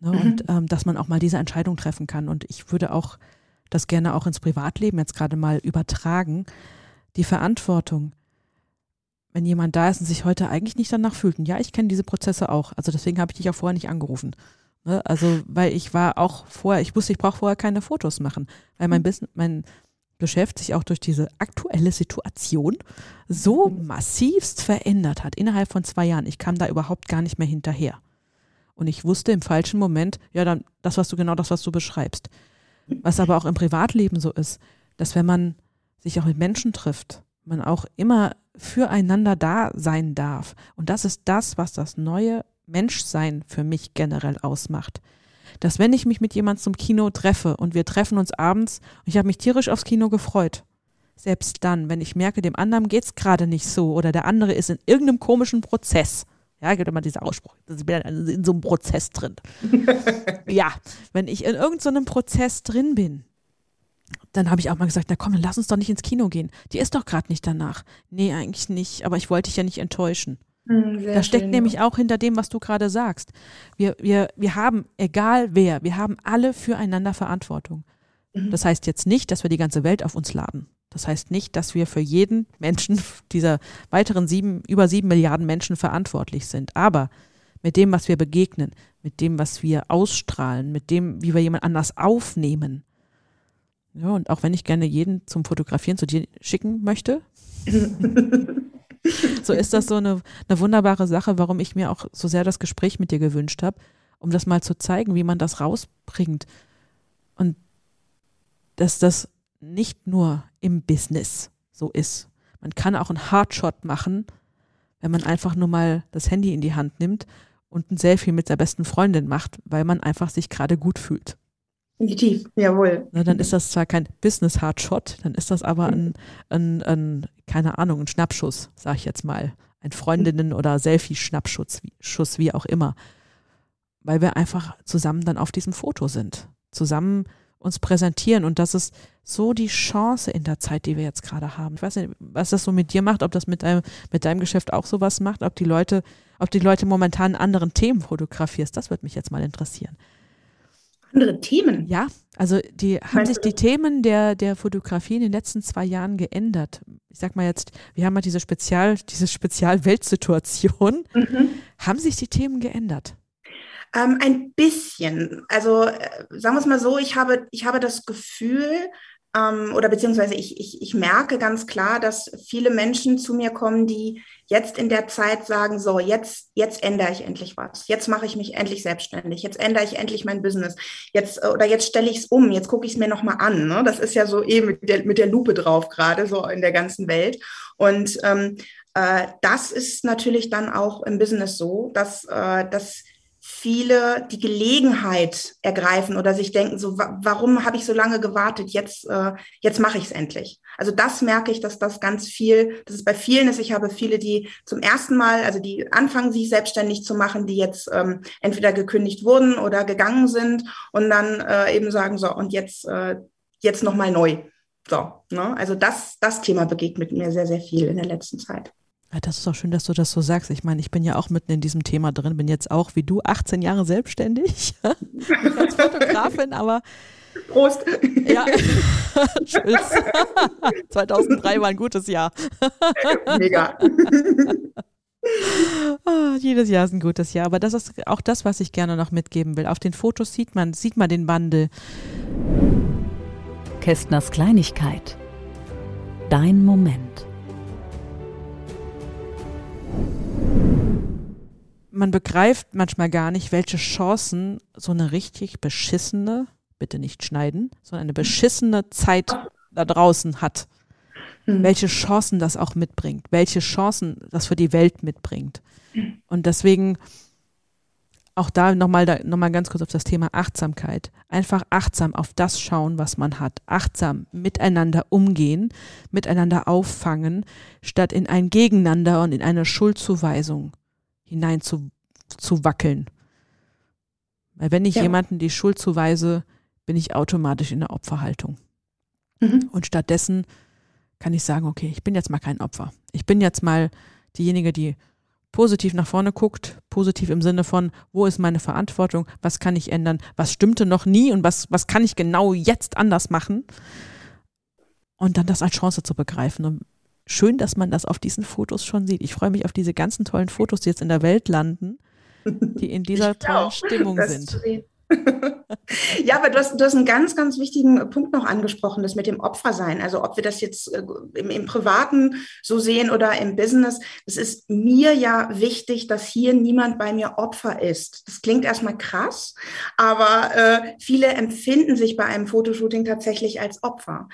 Ne? Mhm. Und ähm, dass man auch mal diese Entscheidung treffen kann. Und ich würde auch das gerne auch ins Privatleben jetzt gerade mal übertragen. Die Verantwortung, wenn jemand da ist und sich heute eigentlich nicht danach fühlt. Und ja, ich kenne diese Prozesse auch. Also deswegen habe ich dich auch vorher nicht angerufen. Ne? Also, weil ich war auch vorher, ich wusste, ich brauche vorher keine Fotos machen, weil mein Business, mein Geschäft sich auch durch diese aktuelle Situation so massivst verändert hat innerhalb von zwei Jahren. Ich kam da überhaupt gar nicht mehr hinterher. Und ich wusste im falschen Moment, ja, dann das, was du genau das, was du beschreibst. Was aber auch im Privatleben so ist, dass wenn man sich auch mit Menschen trifft, man auch immer füreinander da sein darf. Und das ist das, was das neue Menschsein für mich generell ausmacht. Dass wenn ich mich mit jemandem zum Kino treffe und wir treffen uns abends und ich habe mich tierisch aufs Kino gefreut, selbst dann, wenn ich merke, dem anderen geht es gerade nicht so oder der andere ist in irgendeinem komischen Prozess, ja, gibt immer dieser Ausspruch, ich bin in so einem Prozess drin. ja, wenn ich in irgendeinem so Prozess drin bin, dann habe ich auch mal gesagt, na komm, dann lass uns doch nicht ins Kino gehen. Die ist doch gerade nicht danach. Nee, eigentlich nicht, aber ich wollte dich ja nicht enttäuschen. Hm, da steckt schön, nämlich auch hinter dem, was du gerade sagst. Wir, wir, wir haben, egal wer, wir haben alle füreinander Verantwortung. Mhm. Das heißt jetzt nicht, dass wir die ganze Welt auf uns laden. Das heißt nicht, dass wir für jeden Menschen dieser weiteren sieben, über sieben Milliarden Menschen verantwortlich sind. Aber mit dem, was wir begegnen, mit dem, was wir ausstrahlen, mit dem, wie wir jemand anders aufnehmen, ja, und auch wenn ich gerne jeden zum Fotografieren zu dir schicken möchte, so ist das so eine, eine wunderbare Sache, warum ich mir auch so sehr das Gespräch mit dir gewünscht habe, um das mal zu zeigen, wie man das rausbringt. Und dass das nicht nur im Business so ist. Man kann auch einen Hardshot machen, wenn man einfach nur mal das Handy in die Hand nimmt und ein Selfie mit der besten Freundin macht, weil man einfach sich gerade gut fühlt. Definitiv, jawohl. Na, dann ist das zwar kein Business Hardshot, dann ist das aber ein, ein, ein keine Ahnung, ein Schnappschuss, sag ich jetzt mal. Ein Freundinnen- oder Selfie-Schnappschuss, Schuss, wie auch immer. Weil wir einfach zusammen dann auf diesem Foto sind. Zusammen uns präsentieren. Und das ist so die Chance in der Zeit, die wir jetzt gerade haben. Ich weiß nicht, was das so mit dir macht, ob das mit deinem, mit deinem Geschäft auch sowas macht, ob die Leute, ob die Leute momentan anderen Themen fotografierst. Das würde mich jetzt mal interessieren andere Themen. Ja, also die haben Meinst sich die Themen der, der Fotografie in den letzten zwei Jahren geändert. Ich sag mal jetzt, wir haben ja diese Spezial, diese Spezialweltsituation. Mhm. Haben sich die Themen geändert? Ähm, ein bisschen. Also äh, sagen wir es mal so, ich habe, ich habe das Gefühl, ähm, oder beziehungsweise ich, ich, ich merke ganz klar, dass viele Menschen zu mir kommen, die jetzt in der Zeit sagen, so, jetzt, jetzt ändere ich endlich was. Jetzt mache ich mich endlich selbstständig. Jetzt ändere ich endlich mein Business. Jetzt, äh, oder jetzt stelle ich es um. Jetzt gucke ich es mir nochmal an. Ne? Das ist ja so eben mit der, mit der Lupe drauf gerade, so in der ganzen Welt. Und ähm, äh, das ist natürlich dann auch im Business so, dass, äh, dass viele die Gelegenheit ergreifen oder sich denken, so, warum habe ich so lange gewartet? Jetzt, äh, jetzt mache ich es endlich. Also das merke ich, dass das ganz viel, dass es bei vielen ist. Ich habe viele, die zum ersten Mal, also die anfangen, sich selbstständig zu machen, die jetzt ähm, entweder gekündigt wurden oder gegangen sind und dann äh, eben sagen, so, und jetzt, äh, jetzt nochmal neu. So, ne? Also das, das Thema begegnet mir sehr, sehr viel in der letzten Zeit. Ja, das ist auch schön, dass du das so sagst. Ich meine, ich bin ja auch mitten in diesem Thema drin, bin jetzt auch wie du 18 Jahre selbstständig als Fotografin, aber Prost. Ja, tschüss. 2003 war ein gutes Jahr. Mega. Oh, jedes Jahr ist ein gutes Jahr, aber das ist auch das, was ich gerne noch mitgeben will. Auf den Fotos sieht man, sieht man den Wandel. Kästners Kleinigkeit. Dein Moment. Man begreift manchmal gar nicht, welche Chancen so eine richtig beschissene, bitte nicht schneiden, sondern eine beschissene Zeit da draußen hat. Mhm. Welche Chancen das auch mitbringt, welche Chancen das für die Welt mitbringt. Und deswegen auch da nochmal da, noch mal ganz kurz auf das Thema Achtsamkeit. Einfach achtsam auf das schauen, was man hat. Achtsam miteinander umgehen, miteinander auffangen, statt in ein Gegeneinander und in eine Schuldzuweisung hinein zu, zu wackeln. Weil wenn ich ja. jemanden die Schuld zuweise, bin ich automatisch in der Opferhaltung. Mhm. Und stattdessen kann ich sagen, okay, ich bin jetzt mal kein Opfer. Ich bin jetzt mal diejenige, die positiv nach vorne guckt, positiv im Sinne von, wo ist meine Verantwortung, was kann ich ändern, was stimmte noch nie und was, was kann ich genau jetzt anders machen und dann das als Chance zu begreifen. Und schön, dass man das auf diesen Fotos schon sieht. Ich freue mich auf diese ganzen tollen Fotos, die jetzt in der Welt landen, die in dieser tollen Stimmung sind. ja, aber du hast, du hast einen ganz, ganz wichtigen Punkt noch angesprochen, das mit dem Opfersein. Also ob wir das jetzt äh, im, im Privaten so sehen oder im Business, es ist mir ja wichtig, dass hier niemand bei mir Opfer ist. Das klingt erstmal krass, aber äh, viele empfinden sich bei einem Fotoshooting tatsächlich als Opfer.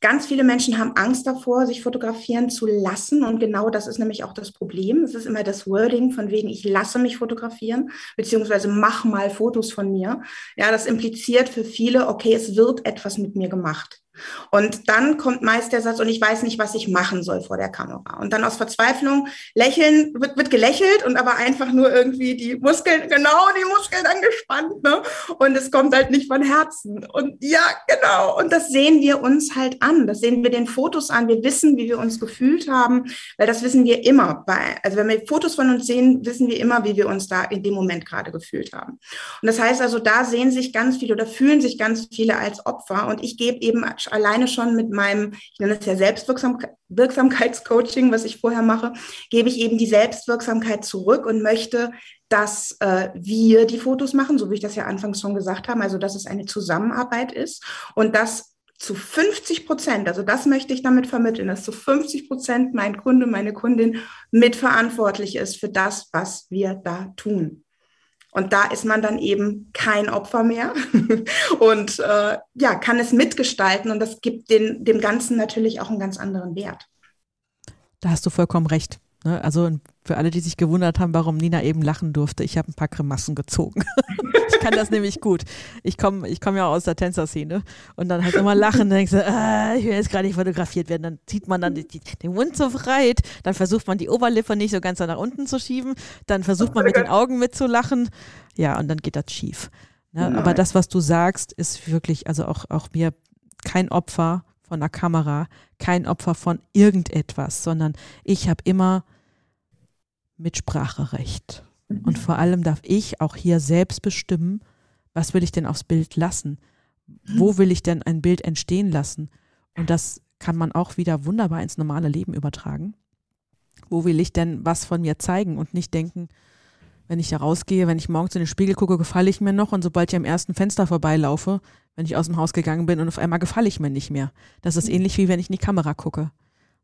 Ganz viele Menschen haben Angst davor, sich fotografieren zu lassen. Und genau das ist nämlich auch das Problem. Es ist immer das Wording von wegen, ich lasse mich fotografieren, beziehungsweise mach mal Fotos von mir. Ja, das impliziert für viele, okay, es wird etwas mit mir gemacht. Und dann kommt meist der Satz, und ich weiß nicht, was ich machen soll vor der Kamera. Und dann aus Verzweiflung lächeln, wird, wird gelächelt und aber einfach nur irgendwie die Muskeln, genau die Muskeln angespannt. Ne? Und es kommt halt nicht von Herzen. Und ja, genau. Und das sehen wir uns halt an. Das sehen wir den Fotos an. Wir wissen, wie wir uns gefühlt haben, weil das wissen wir immer. Bei, also wenn wir Fotos von uns sehen, wissen wir immer, wie wir uns da in dem Moment gerade gefühlt haben. Und das heißt also, da sehen sich ganz viele oder fühlen sich ganz viele als Opfer. Und ich gebe eben alleine schon mit meinem, ich nenne es ja Selbstwirksamkeitscoaching, was ich vorher mache, gebe ich eben die Selbstwirksamkeit zurück und möchte, dass äh, wir die Fotos machen, so wie ich das ja anfangs schon gesagt habe, also dass es eine Zusammenarbeit ist und dass zu 50 Prozent, also das möchte ich damit vermitteln, dass zu 50 Prozent mein Kunde, meine Kundin mitverantwortlich ist für das, was wir da tun. Und da ist man dann eben kein Opfer mehr und äh, ja, kann es mitgestalten und das gibt den, dem Ganzen natürlich auch einen ganz anderen Wert. Da hast du vollkommen recht. Ne? Also für alle, die sich gewundert haben, warum Nina eben lachen durfte, ich habe ein paar Grimassen gezogen. ich kann das nämlich gut. Ich komme ich komm ja aus der Tänzerszene und dann halt immer lachen, dann denkst du, ah, ich will jetzt gerade nicht fotografiert werden. Dann zieht man dann die, die, den Mund so breit, dann versucht man die Oberlippe nicht so ganz nach unten zu schieben, dann versucht man mit den Augen mitzulachen. Ja, und dann geht das schief. Ne? Aber das, was du sagst, ist wirklich, also auch, auch mir kein Opfer von der Kamera, kein Opfer von irgendetwas, sondern ich habe immer Mitspracherecht. Mhm. Und vor allem darf ich auch hier selbst bestimmen, was will ich denn aufs Bild lassen? Wo mhm. will ich denn ein Bild entstehen lassen? Und das kann man auch wieder wunderbar ins normale Leben übertragen. Wo will ich denn was von mir zeigen und nicht denken, wenn ich da rausgehe, wenn ich morgens in den Spiegel gucke, gefalle ich mir noch und sobald ich am ersten Fenster vorbeilaufe, wenn ich aus dem Haus gegangen bin und auf einmal gefalle ich mir nicht mehr. Das ist mhm. ähnlich wie wenn ich in die Kamera gucke.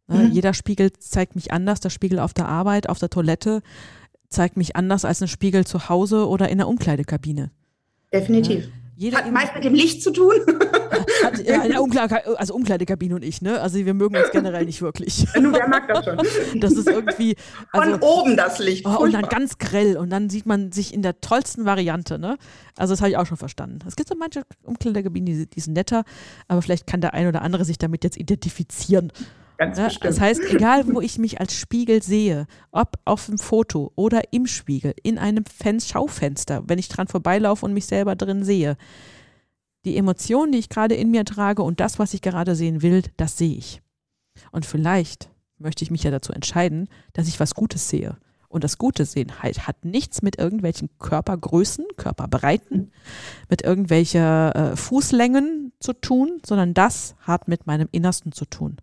Ne, mhm. Jeder Spiegel zeigt mich anders. Der Spiegel auf der Arbeit, auf der Toilette zeigt mich anders als ein Spiegel zu Hause oder in der Umkleidekabine. Definitiv. Ja. Jeder hat meist mit dem Licht zu tun. Hat, ja, in der Umkleide, also Umkleidekabine und ich, ne? Also wir mögen uns generell nicht wirklich. Nur wer mag das schon? Das ist irgendwie. Also, Von oben das Licht. Oh, und dann ganz grell und dann sieht man sich in der tollsten Variante, ne? Also das habe ich auch schon verstanden. Es gibt so manche Umkleidekabinen, die, die sind netter, aber vielleicht kann der ein oder andere sich damit jetzt identifizieren. Ganz ja, Das heißt, egal wo ich mich als Spiegel sehe, ob auf dem Foto oder im Spiegel, in einem Fen Schaufenster, wenn ich dran vorbeilaufe und mich selber drin sehe, die Emotionen, die ich gerade in mir trage und das, was ich gerade sehen will, das sehe ich. Und vielleicht möchte ich mich ja dazu entscheiden, dass ich was Gutes sehe. Und das Gute sehen halt hat nichts mit irgendwelchen Körpergrößen, Körperbreiten, mit irgendwelchen äh, Fußlängen zu tun, sondern das hat mit meinem Innersten zu tun.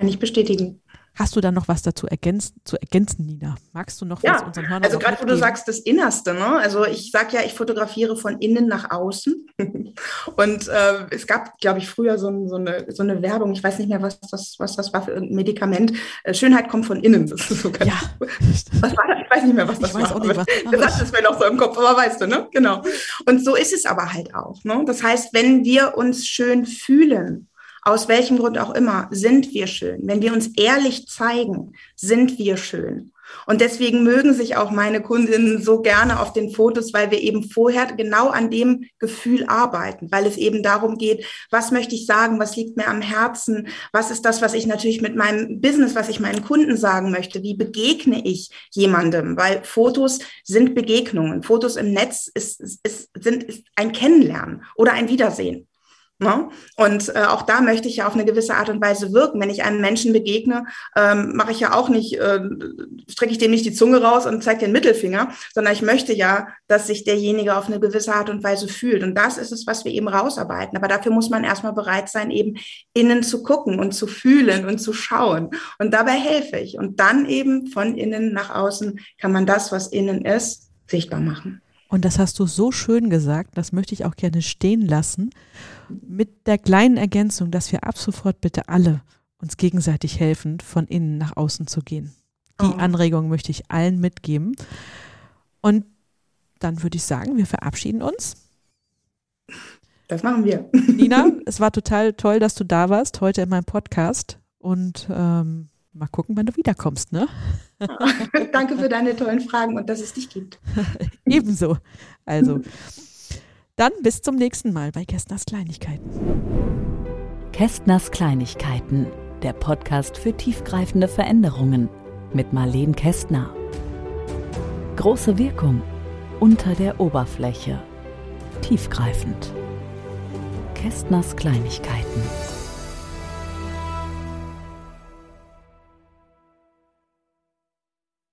Kann ich bestätigen. Hast du da noch was dazu ergänzen, zu ergänzen, Nina? Magst du noch ja, was unseren Hörern Also gerade wo du sagst, das Innerste, ne? Also ich sage ja, ich fotografiere von innen nach außen. Und äh, es gab, glaube ich, früher so, so, eine, so eine Werbung, ich weiß nicht mehr, was das, was das war für ein Medikament. Äh, Schönheit kommt von innen. Das ist so ganz ja. was war das? Ich weiß nicht mehr, was das ich war. Auch nicht, was, das hat es mir noch so im Kopf, aber weißt du, ne? Genau. Und so ist es aber halt auch. Ne? Das heißt, wenn wir uns schön fühlen, aus welchem Grund auch immer, sind wir schön. Wenn wir uns ehrlich zeigen, sind wir schön. Und deswegen mögen sich auch meine Kundinnen so gerne auf den Fotos, weil wir eben vorher genau an dem Gefühl arbeiten, weil es eben darum geht, was möchte ich sagen, was liegt mir am Herzen, was ist das, was ich natürlich mit meinem Business, was ich meinen Kunden sagen möchte, wie begegne ich jemandem, weil Fotos sind Begegnungen. Fotos im Netz ist, ist, sind, ist ein Kennenlernen oder ein Wiedersehen. Ne? Und äh, auch da möchte ich ja auf eine gewisse Art und Weise wirken. Wenn ich einem Menschen begegne, ähm, mache ich ja auch nicht, äh, strecke ich dem nicht die Zunge raus und zeige den Mittelfinger, sondern ich möchte ja, dass sich derjenige auf eine gewisse Art und Weise fühlt. Und das ist es, was wir eben rausarbeiten. Aber dafür muss man erstmal bereit sein, eben innen zu gucken und zu fühlen und zu schauen. Und dabei helfe ich. Und dann eben von innen nach außen kann man das, was innen ist, sichtbar machen. Und das hast du so schön gesagt, das möchte ich auch gerne stehen lassen, mit der kleinen Ergänzung, dass wir ab sofort bitte alle uns gegenseitig helfen, von innen nach außen zu gehen. Die oh. Anregung möchte ich allen mitgeben. Und dann würde ich sagen, wir verabschieden uns. Das machen wir. Nina, es war total toll, dass du da warst heute in meinem Podcast. Und ähm, Mal gucken, wann du wiederkommst, ne? Danke für deine tollen Fragen und dass es dich gibt. Ebenso. Also, dann bis zum nächsten Mal bei Kästners Kleinigkeiten. Kästners Kleinigkeiten, der Podcast für tiefgreifende Veränderungen mit Marleen Kästner. Große Wirkung unter der Oberfläche. Tiefgreifend. Kästners Kleinigkeiten.